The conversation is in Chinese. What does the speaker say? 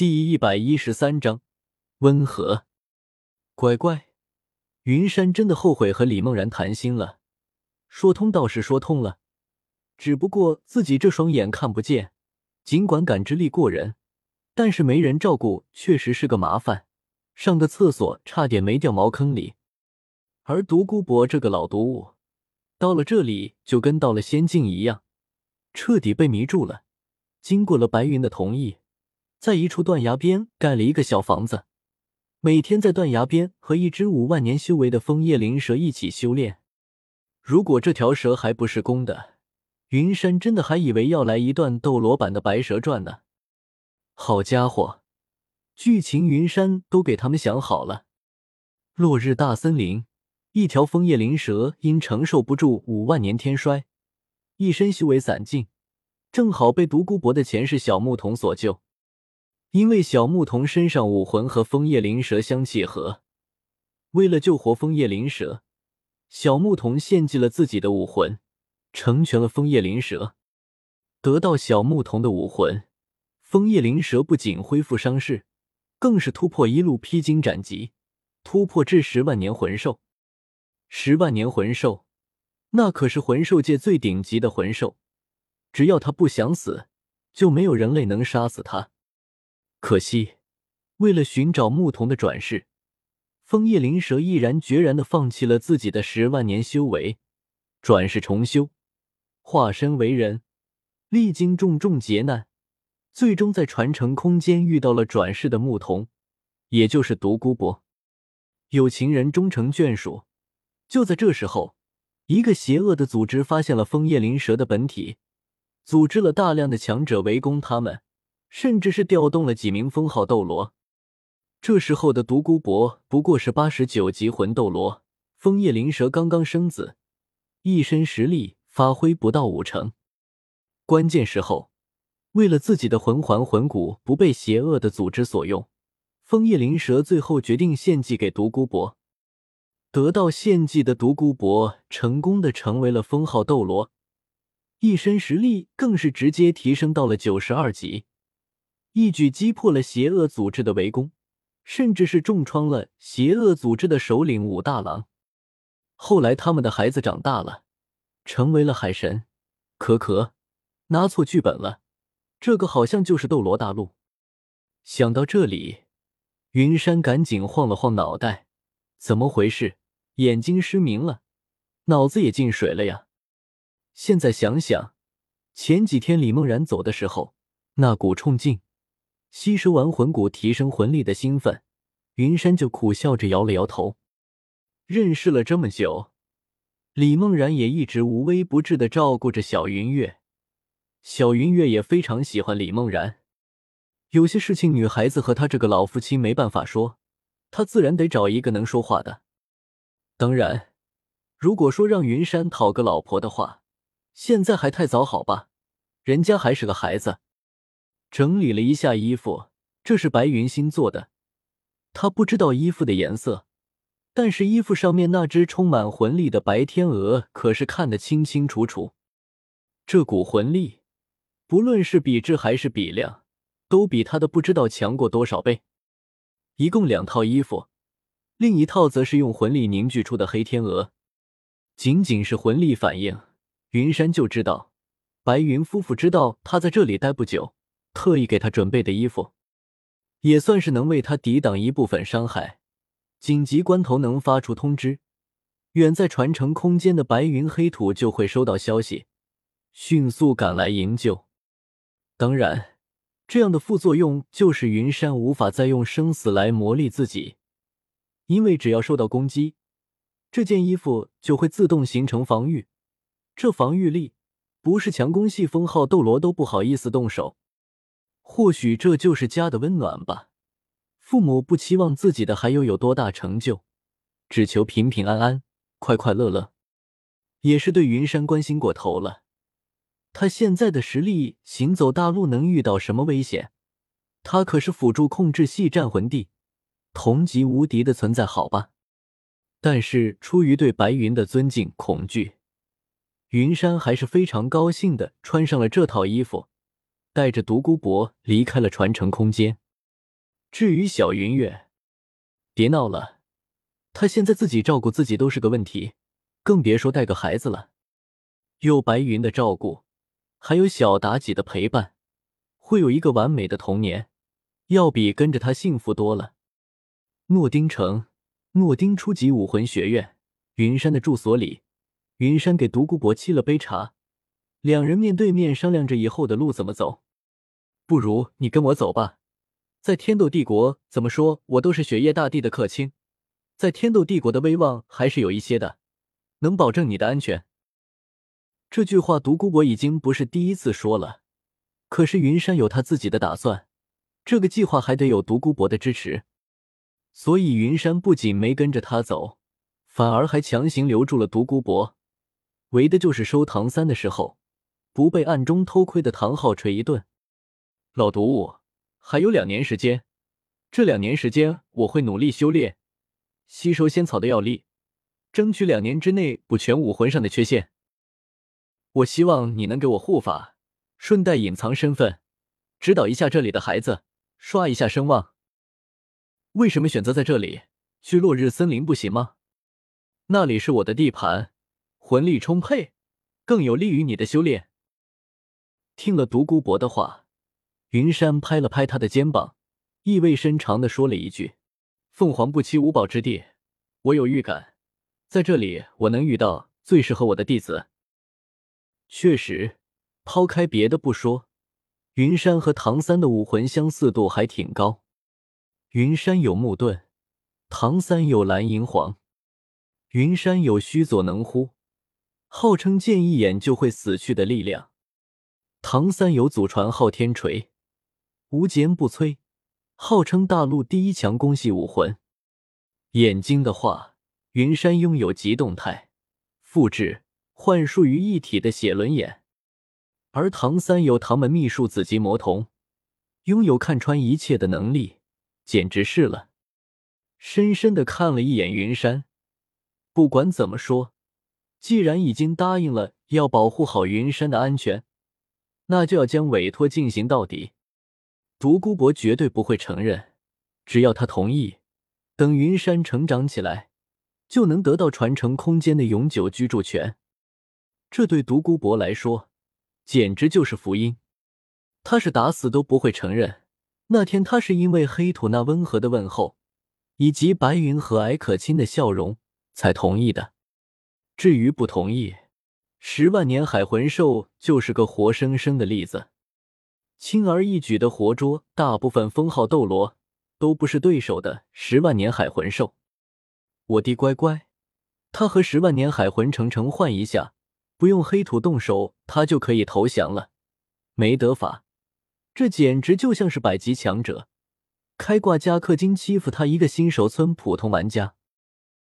第一百一十三章温和。乖乖，云山真的后悔和李梦然谈心了。说通倒是说通了，只不过自己这双眼看不见，尽管感知力过人，但是没人照顾，确实是个麻烦。上个厕所差点没掉茅坑里。而独孤博这个老毒物，到了这里就跟到了仙境一样，彻底被迷住了。经过了白云的同意。在一处断崖边盖了一个小房子，每天在断崖边和一只五万年修为的枫叶灵蛇一起修炼。如果这条蛇还不是公的，云山真的还以为要来一段斗罗版的《白蛇传》呢。好家伙，剧情云山都给他们想好了。落日大森林，一条枫叶灵蛇因承受不住五万年天衰，一身修为散尽，正好被独孤博的前世小牧童所救。因为小牧童身上武魂和枫叶灵蛇相契合，为了救活枫叶灵蛇，小牧童献祭了自己的武魂，成全了枫叶灵蛇。得到小牧童的武魂，枫叶灵蛇不仅恢复伤势，更是突破一路披荆斩棘，突破至十万年魂兽。十万年魂兽，那可是魂兽界最顶级的魂兽，只要他不想死，就没有人类能杀死他。可惜，为了寻找牧童的转世，枫叶灵蛇毅然决然的放弃了自己的十万年修为，转世重修，化身为人，历经重重劫难，最终在传承空间遇到了转世的牧童，也就是独孤博。有情人终成眷属。就在这时候，一个邪恶的组织发现了枫叶灵蛇的本体，组织了大量的强者围攻他们。甚至是调动了几名封号斗罗。这时候的独孤博不过是八十九级魂斗罗，枫叶灵蛇刚刚生子，一身实力发挥不到五成。关键时候，为了自己的魂环魂骨不被邪恶的组织所用，枫叶灵蛇最后决定献祭给独孤博。得到献祭的独孤博成功的成为了封号斗罗，一身实力更是直接提升到了九十二级。一举击破了邪恶组织的围攻，甚至是重创了邪恶组织的首领武大郎。后来，他们的孩子长大了，成为了海神。可可，拿错剧本了，这个好像就是斗罗大陆。想到这里，云山赶紧晃了晃脑袋，怎么回事？眼睛失明了，脑子也进水了呀！现在想想，前几天李梦然走的时候，那股冲劲。吸收完魂骨，提升魂力的兴奋，云山就苦笑着摇了摇头。认识了这么久，李梦然也一直无微不至的照顾着小云月，小云月也非常喜欢李梦然。有些事情，女孩子和他这个老父亲没办法说，他自然得找一个能说话的。当然，如果说让云山讨个老婆的话，现在还太早，好吧，人家还是个孩子。整理了一下衣服，这是白云新做的。他不知道衣服的颜色，但是衣服上面那只充满魂力的白天鹅可是看得清清楚楚。这股魂力，不论是比质还是比量，都比他的不知道强过多少倍。一共两套衣服，另一套则是用魂力凝聚出的黑天鹅。仅仅是魂力反应，云山就知道白云夫妇知道他在这里待不久。特意给他准备的衣服，也算是能为他抵挡一部分伤害。紧急关头能发出通知，远在传承空间的白云黑土就会收到消息，迅速赶来营救。当然，这样的副作用就是云山无法再用生死来磨砺自己，因为只要受到攻击，这件衣服就会自动形成防御。这防御力不是强攻系封号斗罗都不好意思动手。或许这就是家的温暖吧。父母不期望自己的孩有有多大成就，只求平平安安、快快乐乐。也是对云山关心过头了。他现在的实力，行走大陆能遇到什么危险？他可是辅助控制系战魂帝，同级无敌的存在，好吧？但是出于对白云的尊敬恐惧，云山还是非常高兴的穿上了这套衣服。带着独孤博离开了传承空间。至于小云月，别闹了，她现在自己照顾自己都是个问题，更别说带个孩子了。有白云的照顾，还有小妲己的陪伴，会有一个完美的童年，要比跟着他幸福多了。诺丁城，诺丁初级武魂学院，云山的住所里，云山给独孤博沏了杯茶，两人面对面商量着以后的路怎么走。不如你跟我走吧，在天斗帝国，怎么说我都是雪夜大帝的客卿，在天斗帝国的威望还是有一些的，能保证你的安全。这句话，独孤博已经不是第一次说了。可是云山有他自己的打算，这个计划还得有独孤博的支持，所以云山不仅没跟着他走，反而还强行留住了独孤博，为的就是收唐三的时候不被暗中偷窥的唐昊锤一顿。老毒物，还有两年时间，这两年时间我会努力修炼，吸收仙草的药力，争取两年之内补全武魂上的缺陷。我希望你能给我护法，顺带隐藏身份，指导一下这里的孩子，刷一下声望。为什么选择在这里？去落日森林不行吗？那里是我的地盘，魂力充沛，更有利于你的修炼。听了独孤博的话，云山拍了拍他的肩膀，意味深长的说了一句：“凤凰不栖五宝之地，我有预感，在这里我能遇到最适合我的弟子。”确实，抛开别的不说，云山和唐三的武魂相似度还挺高。云山有木盾，唐三有蓝银皇。云山有须佐能乎，号称见一眼就会死去的力量；唐三有祖传昊天锤，无坚不摧，号称大陆第一强攻系武魂。眼睛的话，云山拥有极动态、复制。幻术于一体的写轮眼，而唐三有唐门秘术紫极魔瞳，拥有看穿一切的能力，简直是了。深深的看了一眼云山，不管怎么说，既然已经答应了要保护好云山的安全，那就要将委托进行到底。独孤博绝对不会承认，只要他同意，等云山成长起来，就能得到传承空间的永久居住权。这对独孤博来说，简直就是福音。他是打死都不会承认，那天他是因为黑土那温和的问候，以及白云和蔼可亲的笑容才同意的。至于不同意，十万年海魂兽就是个活生生的例子，轻而易举的活捉大部分封号斗罗都不是对手的十万年海魂兽。我弟乖乖，他和十万年海魂成成换一下。不用黑土动手，他就可以投降了。没得法，这简直就像是百级强者开挂加氪金欺负他一个新手村普通玩家。